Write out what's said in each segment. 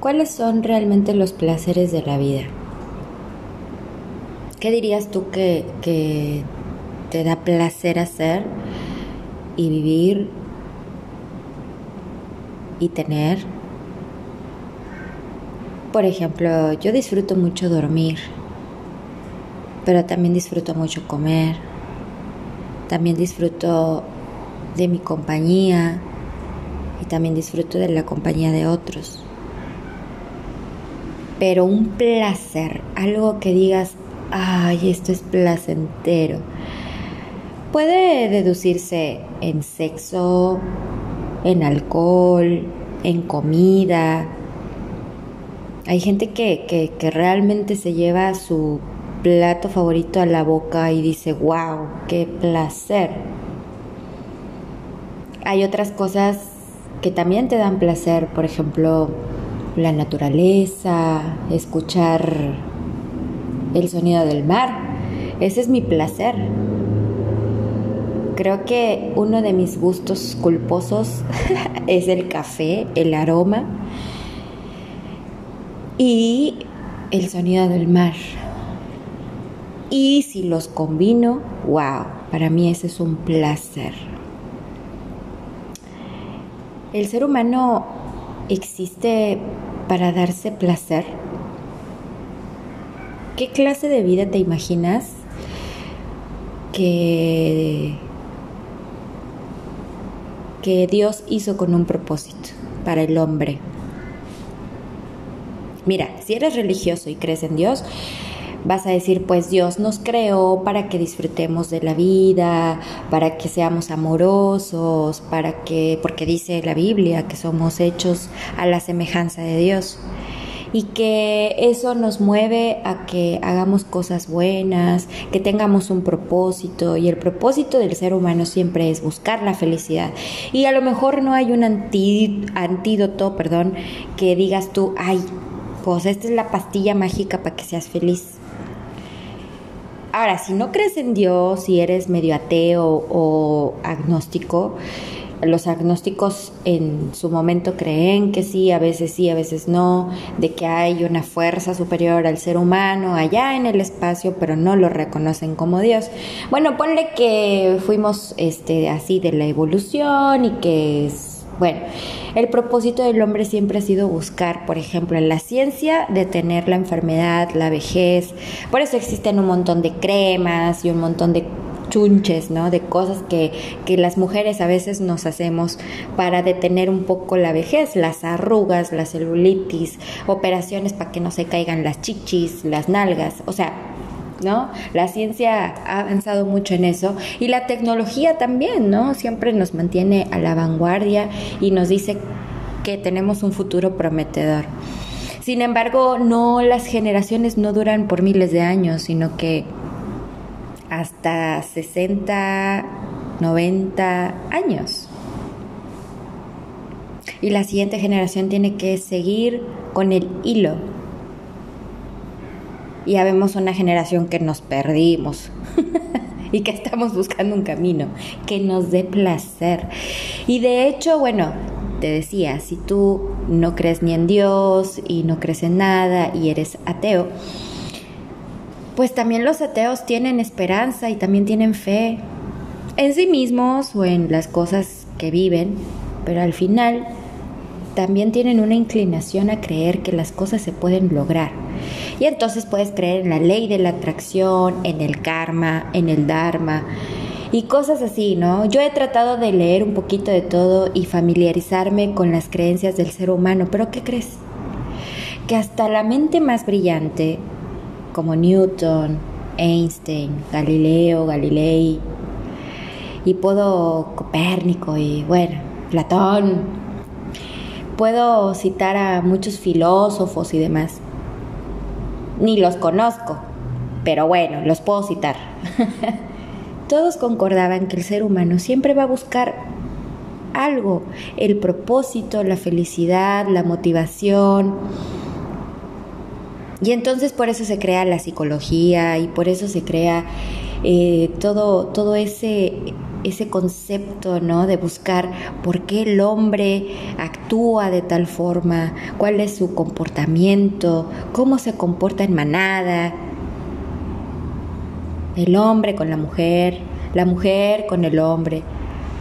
¿cuáles son realmente los placeres de la vida? ¿Qué dirías tú que, te da placer hacer y vivir y tener? Por ejemplo, yo disfruto mucho dormir, pero también disfruto mucho comer, también disfruto de mi compañía y también disfruto de la compañía de otros. Pero un placer, algo que digas, ay, esto es placentero, puede deducirse en sexo, en alcohol, en comida. Hay gente que, que, realmente se lleva su plato favorito a la boca y dice, wow, qué placer. Hay otras cosas que también te dan placer, por ejemplo, la naturaleza, escuchar el sonido del mar. Ese es mi placer. Creo que uno de mis gustos culposos es el café, el aroma y el sonido del mar. Y si los combino, wow, para mí ese es un placer. El ser humano existe para darse placer. ¿Qué clase de vida te imaginas que, Dios hizo con un propósito para el hombre? Mira, si eres religioso y crees en Dios, vas a decir, pues Dios nos creó para que disfrutemos de la vida, para que seamos amorosos, para que, porque dice la Biblia que somos hechos a la semejanza de Dios y que eso nos mueve a que hagamos cosas buenas, que tengamos un propósito y el propósito del ser humano siempre es buscar la felicidad. Y a lo mejor no hay un antídoto, perdón, que digas tú, ay, pues esta es la pastilla mágica para que seas feliz. Ahora, si no crees en Dios, si eres medio ateo o agnóstico, los agnósticos en su momento creen que sí, a veces sí, a veces no, de que hay una fuerza superior al ser humano allá en el espacio, pero no lo reconocen como Dios. Bueno, ponle que fuimos este así de la evolución y que bueno, el propósito del hombre siempre ha sido buscar, por ejemplo, en la ciencia, detener la enfermedad, la vejez. Por eso existen un montón de cremas y un montón de chunches, ¿no? De cosas que, que, las mujeres a veces nos hacemos para detener un poco la vejez, las arrugas, la celulitis, operaciones para que no se caigan las chichis, las nalgas, o sea, ¿no? La ciencia ha avanzado mucho en eso y la tecnología también, ¿no? Siempre nos mantiene a la vanguardia y nos dice que tenemos un futuro prometedor. Sin embargo, no las generaciones no duran por miles de años, sino que hasta 60, 90 años. Y la siguiente generación tiene que seguir con el hilo ya vemos una generación que nos perdimos y que estamos buscando un camino que nos dé placer. Y de hecho, bueno, te decía, si tú no crees ni en Dios y no crees en nada y eres ateo, pues también los ateos tienen esperanza y también tienen fe en sí mismos o en las cosas que viven, pero al final también tienen una inclinación a creer que las cosas se pueden lograr. Y entonces puedes creer en la ley de la atracción, en el karma, en el dharma y cosas así, ¿no? Yo he tratado de leer un poquito de todo y familiarizarme con las creencias del ser humano, pero ¿qué crees? Que hasta la mente más brillante, como Newton, Einstein, Galileo, Galilei, y puedo Copérnico y bueno, Platón, puedo citar a muchos filósofos y demás. Ni los conozco, pero bueno, los puedo citar. Todos concordaban que el ser humano siempre va a buscar algo, el propósito, la felicidad, la motivación. Y entonces por eso se crea la psicología y por eso se crea eh, todo, todo ese ese concepto, ¿no? De buscar por qué el hombre actúa de tal forma, cuál es su comportamiento, cómo se comporta en manada, el hombre con la mujer, la mujer con el hombre,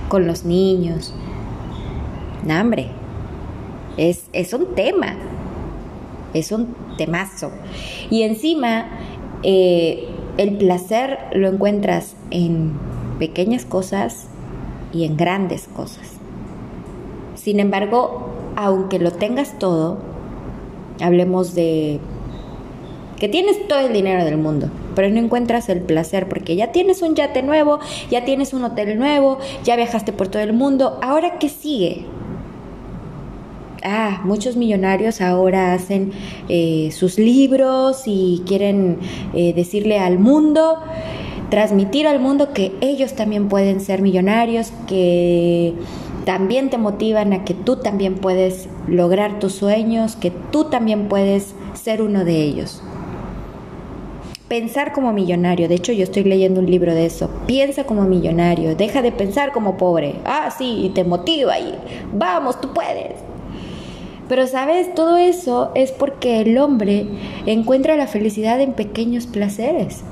con los niños. hambre. Es, es un tema, es un temazo. Y encima, eh, el placer lo encuentras en pequeñas cosas y en grandes cosas. Sin embargo, aunque lo tengas todo, hablemos de que tienes todo el dinero del mundo, pero no encuentras el placer porque ya tienes un yate nuevo, ya tienes un hotel nuevo, ya viajaste por todo el mundo, ahora qué sigue? ah, muchos millonarios ahora hacen eh, sus libros y quieren eh, decirle al mundo, transmitir al mundo que ellos también pueden ser millonarios, que también te motivan a que tú también puedes lograr tus sueños, que tú también puedes ser uno de ellos. Pensar como millonario, de hecho yo estoy leyendo un libro de eso, piensa como millonario, deja de pensar como pobre, ah sí, y te motiva y vamos, tú puedes. Pero sabes, todo eso es porque el hombre encuentra la felicidad en pequeños placeres.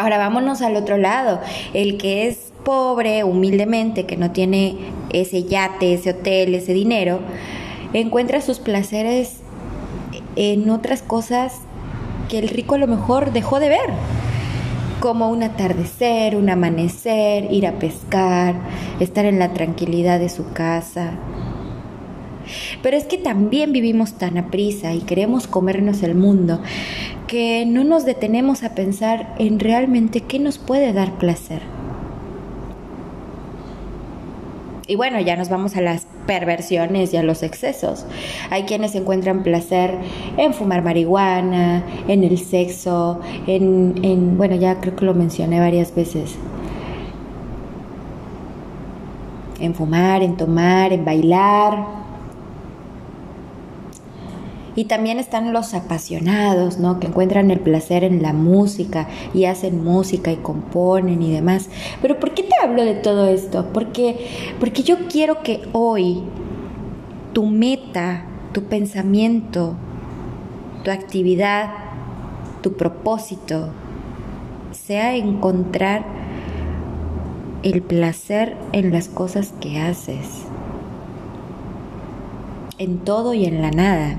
Ahora vámonos al otro lado, el que es pobre, humildemente, que no tiene ese yate, ese hotel, ese dinero, encuentra sus placeres en otras cosas que el rico a lo mejor dejó de ver, como un atardecer, un amanecer, ir a pescar, estar en la tranquilidad de su casa, pero es que también vivimos tan a prisa y queremos comernos el mundo que no nos detenemos a pensar en realmente qué nos puede dar placer. Y bueno, ya nos vamos a las perversiones y a los excesos. Hay quienes encuentran placer en fumar marihuana, en el sexo, en, en bueno, ya creo que lo mencioné varias veces. En fumar, en tomar, en bailar, y también están los apasionados, ¿no? Que encuentran el placer en la música y hacen música y componen y demás. Pero ¿por qué te hablo de todo esto? Porque, porque yo quiero que hoy tu meta, tu pensamiento, tu actividad, tu propósito sea encontrar el placer en las cosas que haces, en todo y en la nada.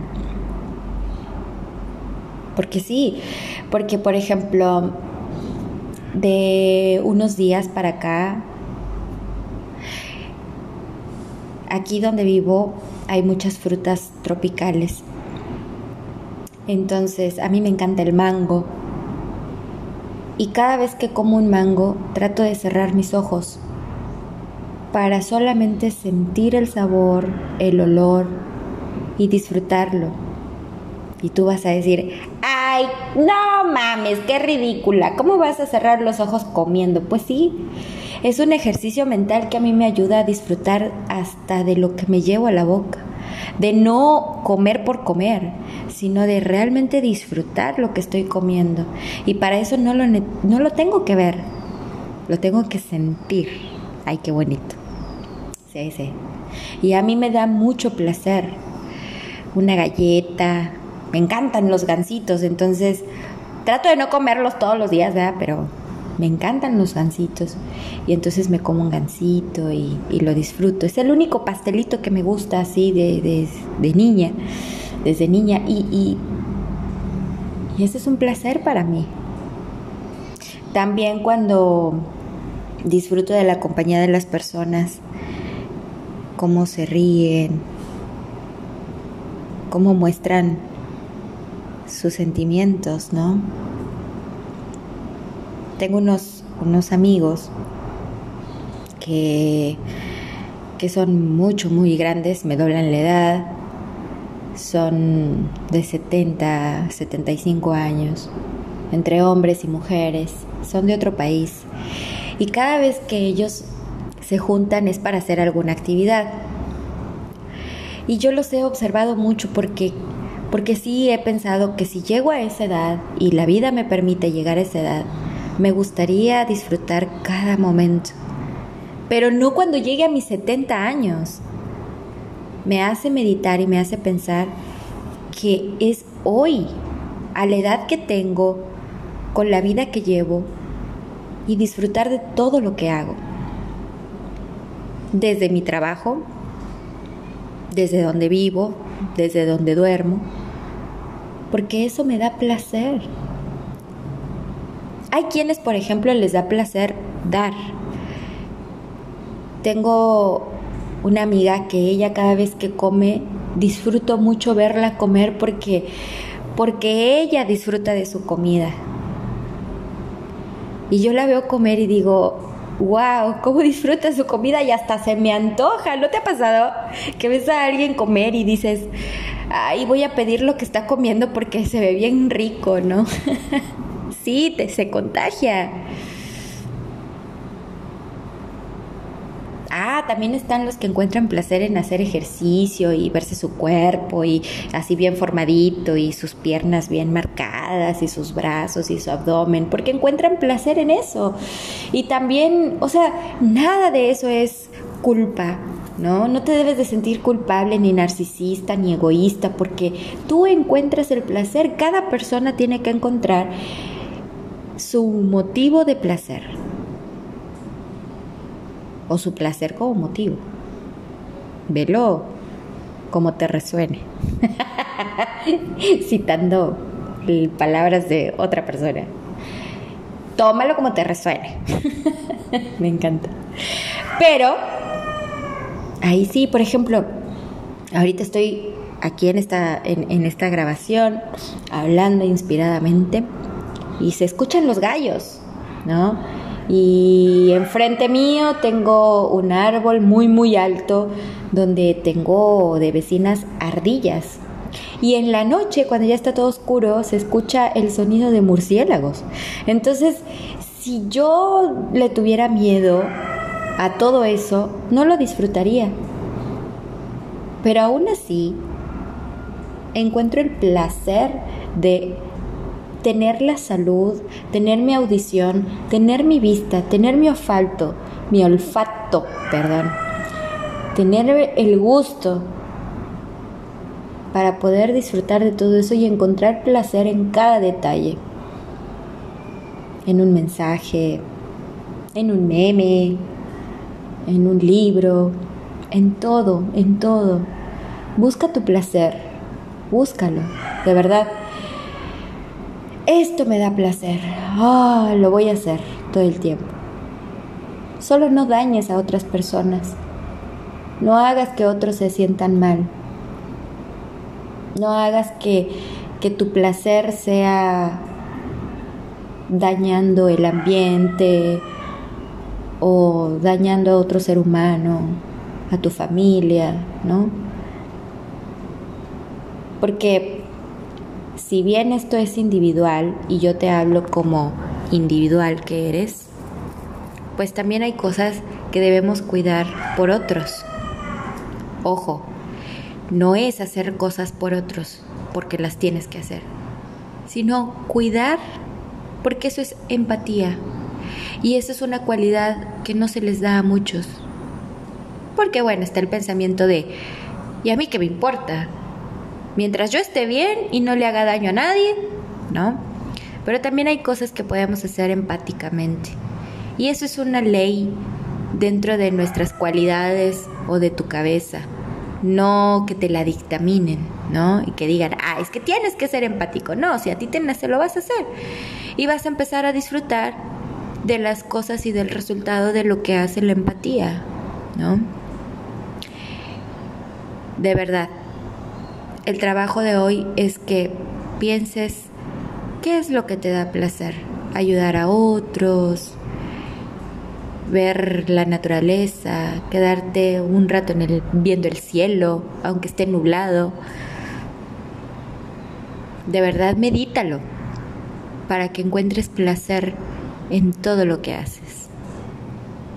Porque sí, porque por ejemplo, de unos días para acá, aquí donde vivo hay muchas frutas tropicales. Entonces, a mí me encanta el mango. Y cada vez que como un mango, trato de cerrar mis ojos para solamente sentir el sabor, el olor y disfrutarlo. Y tú vas a decir, ay, no mames, qué ridícula, ¿cómo vas a cerrar los ojos comiendo? Pues sí, es un ejercicio mental que a mí me ayuda a disfrutar hasta de lo que me llevo a la boca, de no comer por comer, sino de realmente disfrutar lo que estoy comiendo. Y para eso no lo, no lo tengo que ver, lo tengo que sentir. Ay, qué bonito. Sí, sí. Y a mí me da mucho placer una galleta, me encantan los gansitos, entonces trato de no comerlos todos los días, ¿verdad? Pero me encantan los gansitos y entonces me como un gansito y, lo disfruto. Es el único pastelito que me gusta así de, niña, desde niña y, y, y ese es un placer para mí. También cuando disfruto de la compañía de las personas, cómo se ríen, cómo muestran sus sentimientos, ¿no? Tengo unos, unos amigos que, que son mucho, muy grandes, me doblan la edad, son de 70, 75 años, entre hombres y mujeres, son de otro país. Y cada vez que ellos se juntan es para hacer alguna actividad. Y yo los he observado mucho porque porque sí he pensado que si llego a esa edad y la vida me permite llegar a esa edad, me gustaría disfrutar cada momento, pero no cuando llegue a mis 70 años. Me hace meditar y me hace pensar que es hoy, a la edad que tengo, con la vida que llevo, y disfrutar de todo lo que hago. Desde mi trabajo, desde donde vivo, desde donde duermo, porque eso me da placer. Hay quienes, por ejemplo, les da placer dar. Tengo una amiga que ella cada vez que come, disfruto mucho verla comer porque, porque ella disfruta de su comida. Y yo la veo comer y digo, wow, cómo disfruta su comida y hasta se me antoja. ¿No te ha pasado que ves a alguien comer y dices, ay, voy a pedir lo que está comiendo porque se ve bien rico, ¿no? sí, te, se contagia. Ah, también están los que encuentran placer en hacer ejercicio y verse su cuerpo y así bien formadito y sus piernas bien marcadas y sus brazos y su abdomen, porque encuentran placer en eso. Y también, o sea, nada de eso es culpa, ¿no? No te debes de sentir culpable ni narcisista ni egoísta porque tú encuentras el placer, cada persona tiene que encontrar su motivo de placer o su placer como motivo. Velo como te resuene. Citando palabras de otra persona. Tómalo como te resuene. Me encanta. Pero, ahí sí, por ejemplo, ahorita estoy aquí en esta, en esta grabación hablando inspiradamente y se escuchan los gallos, ¿no? Y enfrente mío tengo un árbol muy muy alto donde tengo de vecinas ardillas. Y en la noche, cuando ya está todo oscuro, se escucha el sonido de murciélagos. Entonces, si yo le tuviera miedo a todo eso, no lo disfrutaría. Pero aún así, encuentro el placer de tener la salud, tener mi audición, tener mi vista, tener mi olfato, mi olfato, perdón, tener el gusto para poder disfrutar de todo eso y encontrar placer en cada detalle, en un mensaje, en un meme, en un libro, en todo, en todo. Busca tu placer, búscalo, de verdad. Esto me da placer. Ah, lo voy a hacer todo el tiempo. Solo no dañes a otras personas. No hagas que otros se sientan mal. No hagas que, que tu placer sea dañando el ambiente o dañando a otro ser humano, a tu familia, ¿no? Porque si bien esto es individual y yo te hablo como individual que eres, pues también hay cosas que debemos cuidar por otros. Ojo, no es hacer cosas por otros porque las tienes que hacer, sino cuidar porque eso es empatía. Y esa es una cualidad que no se les da a muchos. Porque bueno, está el pensamiento de, ¿y a mí qué me importa? mientras yo esté bien y no le haga daño a nadie, ¿no? Pero también hay cosas que podemos hacer empáticamente. Y eso es una ley dentro de nuestras cualidades o de tu cabeza. No que te la dictaminen, ¿no? Y que digan, ah, es que tienes que ser empático. No, si a ti te nace, lo vas a hacer. Y vas a empezar a disfrutar de las cosas y del resultado de lo que hace la empatía, ¿no? De verdad, el trabajo de hoy es que pienses qué es lo que te da placer. Ayudar a otros, ver la naturaleza, quedarte un rato en el, viendo el cielo, aunque esté nublado. De verdad, medítalo para que encuentres placer en todo lo que haces.